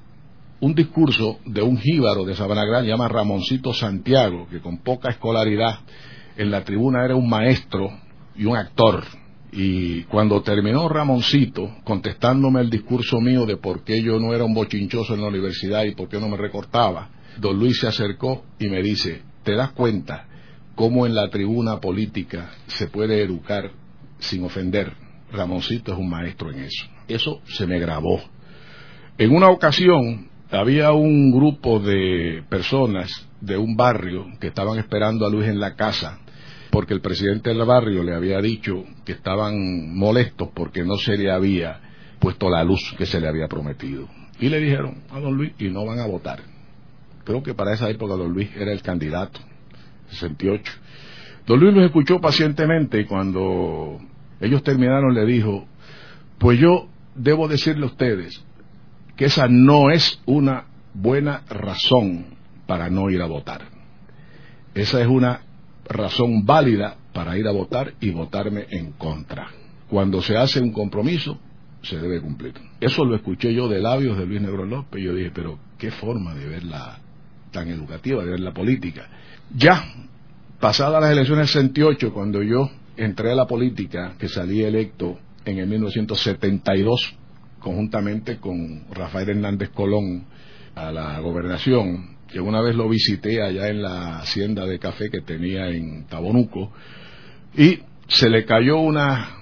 un discurso de un jíbaro de Sabana Grande, llama Ramoncito Santiago, que con poca escolaridad en la tribuna era un maestro y un actor y cuando terminó Ramoncito contestándome el discurso mío de por qué yo no era un bochinchoso en la universidad y por qué no me recortaba, don Luis se acercó y me dice, ¿te das cuenta cómo en la tribuna política se puede educar sin ofender? Ramoncito es un maestro en eso. Eso se me grabó. En una ocasión había un grupo de personas de un barrio que estaban esperando a Luis en la casa porque el presidente del barrio le había dicho que estaban molestos porque no se le había puesto la luz que se le había prometido. Y le dijeron a don Luis y no van a votar. Creo que para esa época don Luis era el candidato, 68. Don Luis los escuchó pacientemente y cuando ellos terminaron le dijo, pues yo debo decirle a ustedes que esa no es una buena razón para no ir a votar. Esa es una razón válida para ir a votar y votarme en contra. Cuando se hace un compromiso, se debe cumplir. Eso lo escuché yo de labios de Luis Negro López yo dije, pero qué forma de ver la tan educativa, de ver la política. Ya, pasadas las elecciones del 68, cuando yo entré a la política, que salí electo en el 1972, conjuntamente con Rafael Hernández Colón a la gobernación, que una vez lo visité allá en la hacienda de café que tenía en Tabonuco, y se le cayó una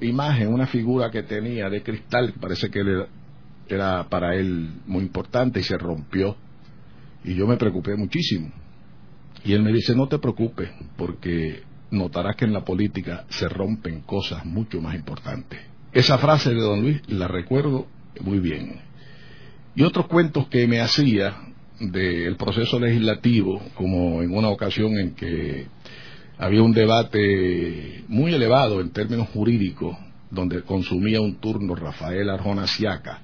imagen, una figura que tenía de cristal, parece que era para él muy importante, y se rompió. Y yo me preocupé muchísimo. Y él me dice, no te preocupes, porque notarás que en la política se rompen cosas mucho más importantes. Esa frase de don Luis la recuerdo muy bien. Y otros cuentos que me hacía del proceso legislativo, como en una ocasión en que había un debate muy elevado en términos jurídicos, donde consumía un turno Rafael Arjona Siaca,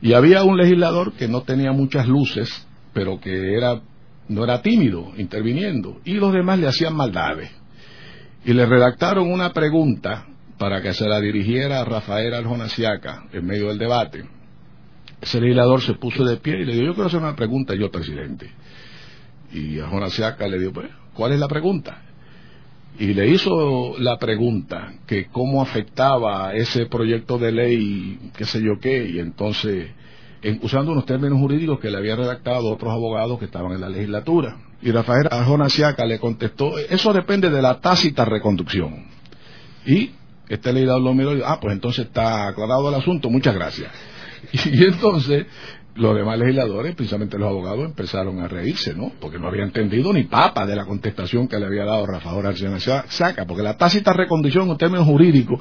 y había un legislador que no tenía muchas luces, pero que era no era tímido interviniendo, y los demás le hacían maldades. Y le redactaron una pregunta para que se la dirigiera a Rafael Arjona Siaca en medio del debate ese legislador se puso de pie y le dijo, yo quiero hacer una pregunta yo, presidente. Y a Jonas Siaca le dijo, pues, ¿cuál es la pregunta? Y le hizo la pregunta que cómo afectaba ese proyecto de ley, qué sé yo qué, y entonces, usando unos términos jurídicos que le habían redactado otros abogados que estaban en la legislatura. Y Rafael Arjona Siaca le contestó, eso depende de la tácita reconducción. Y este legislador lo miró y dijo, ah, pues entonces está aclarado el asunto, muchas gracias. Y, entonces los demás legisladores, precisamente los abogados, empezaron a reírse, ¿no? Porque no había entendido ni papa de la contestación que le había dado Rafael Arcena Saca, porque la tácita recondición en términos jurídicos,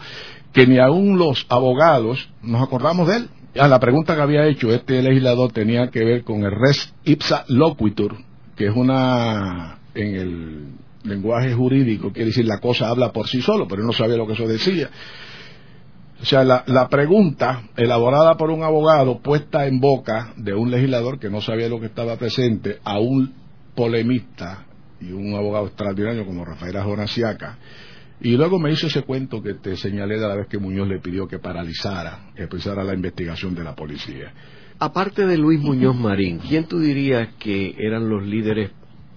que ni aún los abogados nos acordamos de él. A la pregunta que había hecho este legislador tenía que ver con el res ipsa loquitur, que es una, en el lenguaje jurídico, quiere decir la cosa habla por sí solo, pero no sabía lo que eso decía. O sea, la, pregunta elaborada por un abogado puesta en boca de un legislador que no sabía lo que estaba presente a un polemista y un abogado extraordinario como Rafael Jonasiaca. Y luego me hizo ese cuento que te señalé de la vez que Muñoz le pidió que paralizara, que empezara la investigación de la policía. Aparte de Luis Muñoz Marín, ¿quién tú dirías que eran los líderes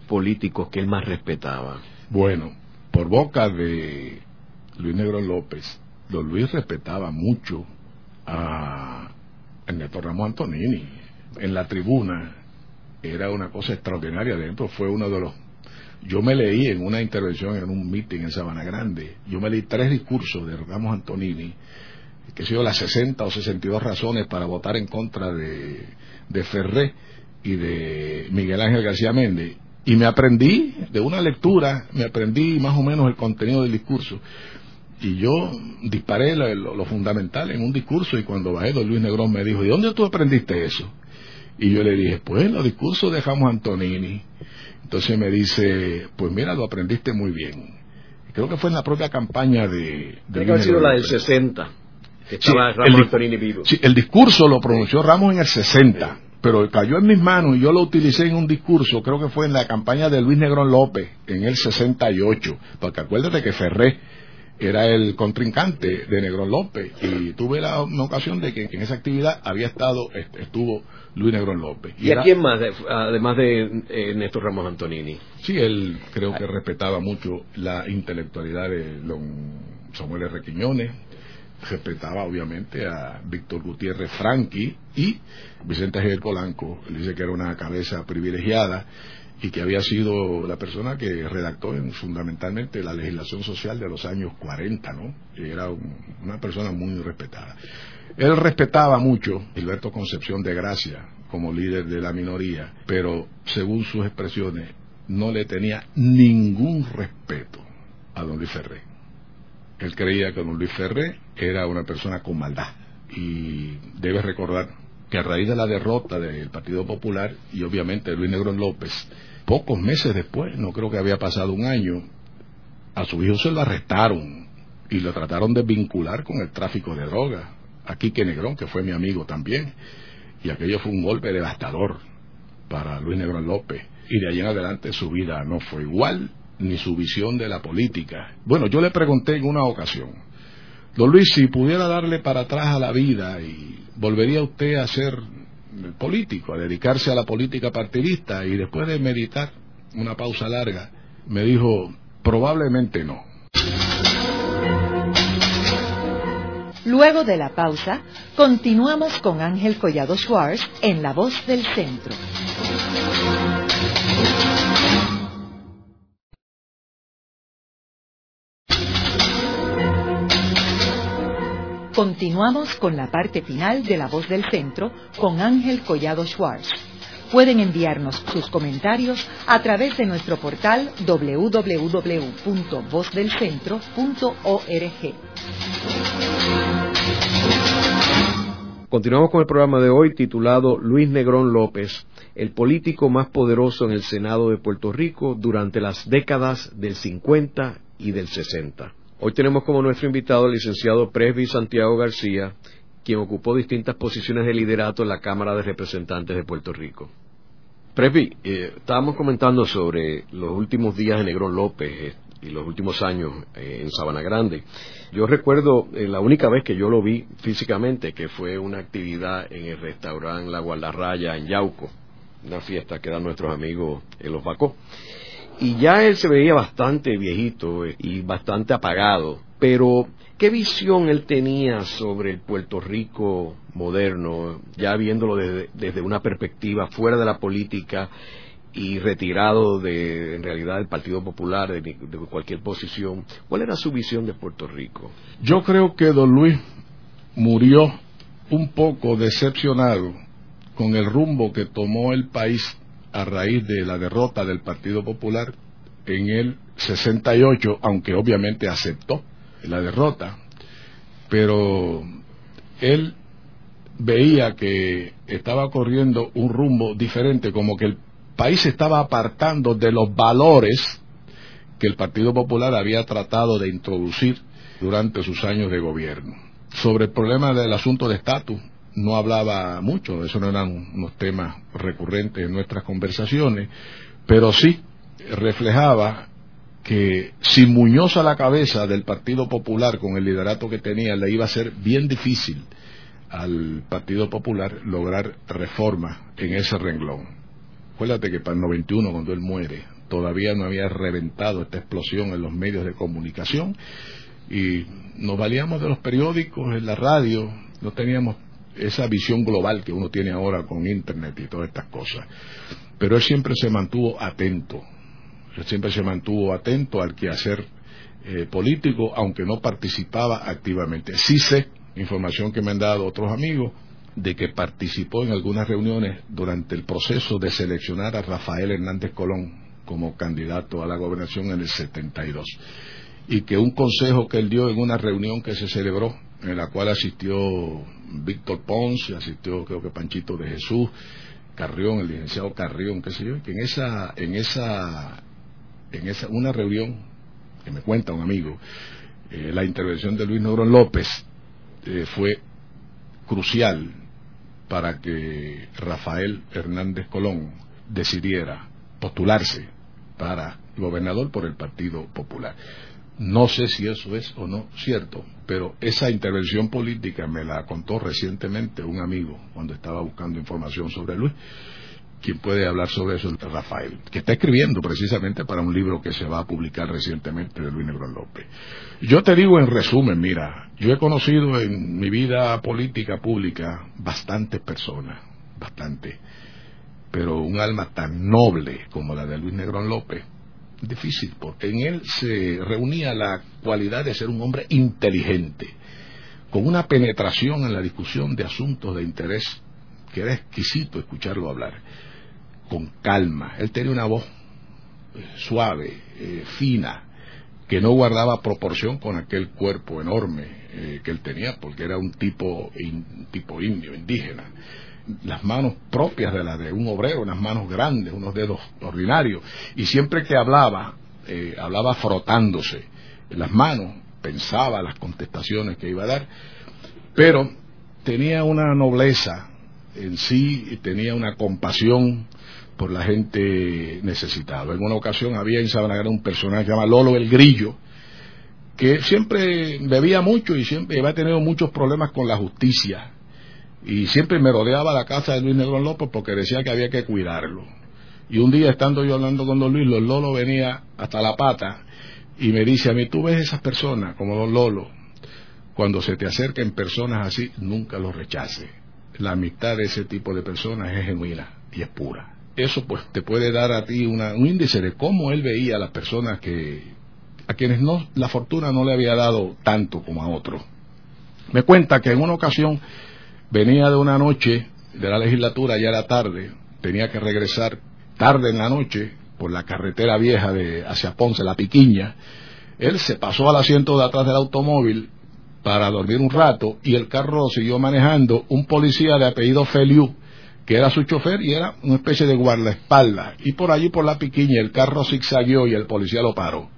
políticos que él más respetaba? Bueno, por boca de Luis Negro López, don Luis respetaba mucho a Ernesto Ramos Antonini. En la tribuna era una cosa extraordinaria. Dentro fue uno de los. Yo me leí en una intervención en un meeting en Sabana Grande. Yo me leí tres discursos de Ramos Antonini, que sido las 60 o 62 razones para votar en contra de, de Ferré y de Miguel Ángel García Méndez. Y me aprendí de una lectura, me aprendí más o menos el contenido del discurso. Y yo disparé lo, fundamental en un discurso y cuando bajé, don Luis Negrón me dijo, ¿y dónde tú aprendiste eso? Y yo le dije, pues en los discursos de Jamos Antonini. Entonces me dice, pues mira, lo aprendiste muy bien. Creo que fue en la propia campaña de... sido la del 60, que estaba Ramos Antonini vivo. Sí, el discurso lo pronunció Ramos en el 60. Pero cayó en mis manos y yo lo utilicé en un discurso, creo que fue en la campaña de Luis Negrón López, en el 68. Porque acuérdate que Ferré era el contrincante de Negrón López y tuve la ocasión de que en esa actividad había estado estuvo Luis Negrón López. ¿Y, a quién más, además de eh, Néstor Ramos Antonini? Sí, él creo que respetaba mucho la intelectualidad de don Samuel R. Quiñones, respetaba obviamente a Víctor Gutiérrez Franqui y Vicente G. Polanco, él dice que era una cabeza privilegiada y que había sido la persona que redactó fundamentalmente la legislación social de los años 40, ¿no? Era una persona muy respetada. Él respetaba mucho Gilberto Concepción de Gracia como líder de la minoría, pero según sus expresiones no le tenía ningún respeto a don Luis Ferré. Él creía que don Luis Ferré era una persona con maldad y debe recordar que a raíz de la derrota del Partido Popular y obviamente Luis Negrón López, pocos meses después, no creo que había pasado un año, a su hijo se lo arrestaron y lo trataron de vincular con el tráfico de drogas. A Quique Negrón, que fue mi amigo también, y aquello fue un golpe devastador para Luis Negrón López. Y de allí en adelante su vida no fue igual, ni su visión de la política. Bueno, yo le pregunté en una ocasión, don Luis, si pudiera darle para atrás a la vida y volvería usted a ser político, a dedicarse a la política partidista y después de meditar una pausa larga, me dijo, probablemente no. Luego de la pausa, continuamos con Ángel Collado Schwartz en La Voz del Centro. Continuamos con la parte final de La Voz del Centro con Ángel Collado Schwartz. Pueden enviarnos sus comentarios a través de nuestro portal www.vozdelcentro.org. Continuamos con el programa de hoy titulado Luis Negrón López, el político más poderoso en el Senado de Puerto Rico durante las décadas del 50 y del 60. Hoy tenemos como nuestro invitado al licenciado Presby Santiago García, quien ocupó distintas posiciones de liderato en la Cámara de Representantes de Puerto Rico. Presby, eh, estábamos comentando sobre los últimos días de Negrón López eh, y los últimos años eh, en Sabana Grande. Yo recuerdo la única vez que yo lo vi físicamente, que fue una actividad en el restaurante La Guardarraya en Yauco, una fiesta que eran nuestros amigos en Los Bacó y ya él se veía bastante viejito eh, y bastante apagado, pero ¿qué visión él tenía sobre el Puerto Rico moderno, ya viéndolo desde, una perspectiva fuera de la política y retirado de, en realidad, del Partido Popular, de, de cualquier posición? ¿Cuál era su visión de Puerto Rico? Yo creo que don Luis murió un poco decepcionado con el rumbo que tomó el país a raíz de la derrota del Partido Popular en el 68, aunque obviamente aceptó la derrota, pero él veía que estaba corriendo un rumbo diferente, como que el país estaba apartando de los valores que el Partido Popular había tratado de introducir durante sus años de gobierno. Sobre el problema del asunto de estatus, no hablaba mucho, eso no eran unos temas recurrentes en nuestras conversaciones, pero sí reflejaba que si Muñoz a la cabeza del Partido Popular con el liderato que tenía le iba a ser bien difícil al Partido Popular lograr reformas en ese renglón. Acuérdate que para el 91 cuando él muere todavía no había reventado esta explosión en los medios de comunicación y nos valíamos de los periódicos, en la radio, no teníamos esa visión global que uno tiene ahora con Internet y todas estas cosas. Pero él siempre se mantuvo atento, él siempre se mantuvo atento al quehacer eh, político, aunque no participaba activamente. Sí sé, información que me han dado otros amigos, de que participó en algunas reuniones durante el proceso de seleccionar a Rafael Hernández Colón como candidato a la gobernación en el 72 y que un consejo que él dio en una reunión que se celebró en la cual asistió Víctor Ponce, asistió creo que Panchito de Jesús, Carrión, el licenciado Carrión, qué sé yo, que en esa, en esa, en esa, una reunión, que me cuenta un amigo, eh, la intervención de Luis Negrón López eh, fue crucial para que Rafael Hernández Colón decidiera postularse para gobernador por el Partido Popular. No sé si eso es o no cierto, pero esa intervención política me la contó recientemente un amigo cuando estaba buscando información sobre Luis. Quien puede hablar sobre eso es Rafael, que está escribiendo precisamente para un libro que se va a publicar recientemente de Luis Negrón López. Yo te digo en resumen, mira, yo he conocido en mi vida política pública bastantes personas, bastante, pero un alma tan noble como la de Luis Negrón López, difícil, porque en él se reunía la cualidad de ser un hombre inteligente, con una penetración en la discusión de asuntos de interés que era exquisito escucharlo hablar, con calma. Él tenía una voz eh, suave, eh, fina, que no guardaba proporción con aquel cuerpo enorme eh, que él tenía, porque era un tipo, tipo indio, indígena. Las manos propias de la de un obrero, unas manos grandes, unos dedos ordinarios, y siempre que hablaba, hablaba frotándose las manos, pensaba las contestaciones que iba a dar, pero tenía una nobleza en sí, tenía una compasión por la gente necesitada. En una ocasión había en Sabanagra un personaje que se llama Lolo el Grillo, que siempre bebía mucho y siempre había tenido muchos problemas con la justicia. Y siempre me rodeaba la casa de Luis Negrón López porque decía que había que cuidarlo. Y un día, estando yo hablando con don Luis, los Lolo venía hasta la pata y me dice a mí, tú ves esas personas como don Lolo, cuando se te acerquen personas así, nunca los rechaces. La amistad de ese tipo de personas es genuina y es pura eso pues te puede dar a ti un índice de cómo él veía a las personas que a quienes no la fortuna no le había dado tanto como a otros. Me cuenta que en una ocasión venía de una noche de la legislatura ya era tarde, tenía que regresar tarde en la noche por la carretera vieja de hacia Ponce, la Piquiña. Él se pasó al asiento de atrás del automóvil para dormir un rato y el carro siguió manejando un policía de apellido Feliu que era su chofer y era una especie de guardaespaldas. Y por allí, por la piquiña, el carro zigzagueó y el policía lo paró.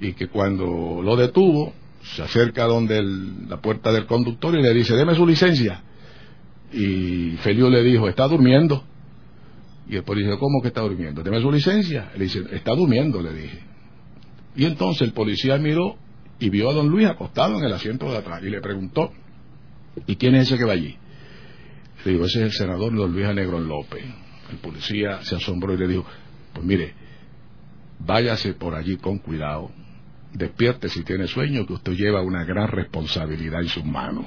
Y que cuando lo detuvo, se acerca donde la puerta del conductor y le dice, deme su licencia. Y Felio le dijo, está durmiendo. Y el policía, ¿cómo que está durmiendo? Deme su licencia. Le dice, está durmiendo, le dije. Y entonces el policía miró y vio a don Luis acostado en el asiento de atrás y le preguntó, ¿y quién es ese que va allí? Le digo, ese es el senador don Luis Negrón López. El policía se asombró y le dijo, pues mire, váyase por allí con cuidado, despierte si tiene sueño, que usted lleva una gran responsabilidad en sus manos.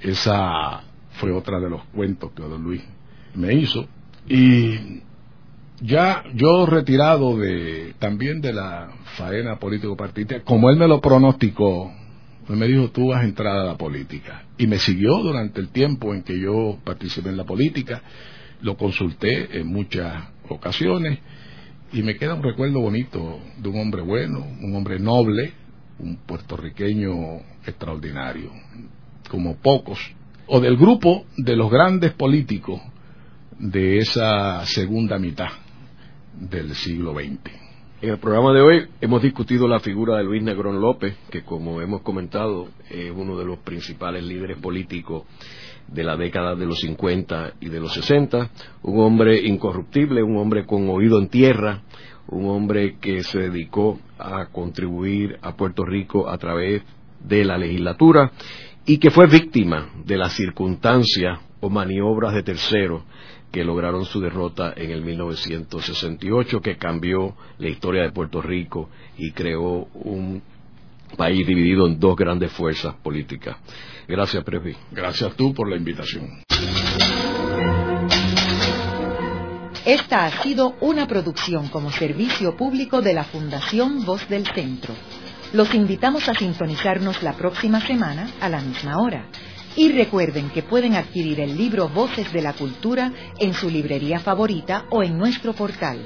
Esa fue otra de los cuentos que don Luis me hizo. Y ya yo retirado de también de la faena político partidista, como él me lo pronosticó, me dijo, tú vas a entrar a la política. Y me siguió durante el tiempo en que yo participé en la política, lo consulté en muchas ocasiones y me queda un recuerdo bonito de un hombre bueno, un hombre noble, un puertorriqueño extraordinario, como pocos, o del grupo de los grandes políticos de esa segunda mitad del siglo XX. En el programa de hoy hemos discutido la figura de Luis Negrón López, que como hemos comentado es uno de los principales líderes políticos de la década de los 50 y de los 60, un hombre incorruptible, un hombre con oído en tierra, un hombre que se dedicó a contribuir a Puerto Rico a través de la legislatura y que fue víctima de las circunstancias o maniobras de terceros que lograron su derrota en el 1968, que cambió la historia de Puerto Rico y creó un país dividido en dos grandes fuerzas políticas. Gracias, Presby. Gracias tú por la invitación. Esta ha sido una producción como servicio público de la Fundación Voz del Centro. Los invitamos a sintonizarnos la próxima semana a la misma hora. Y recuerden que pueden adquirir el libro Voces de la Cultura en su librería favorita o en nuestro portal.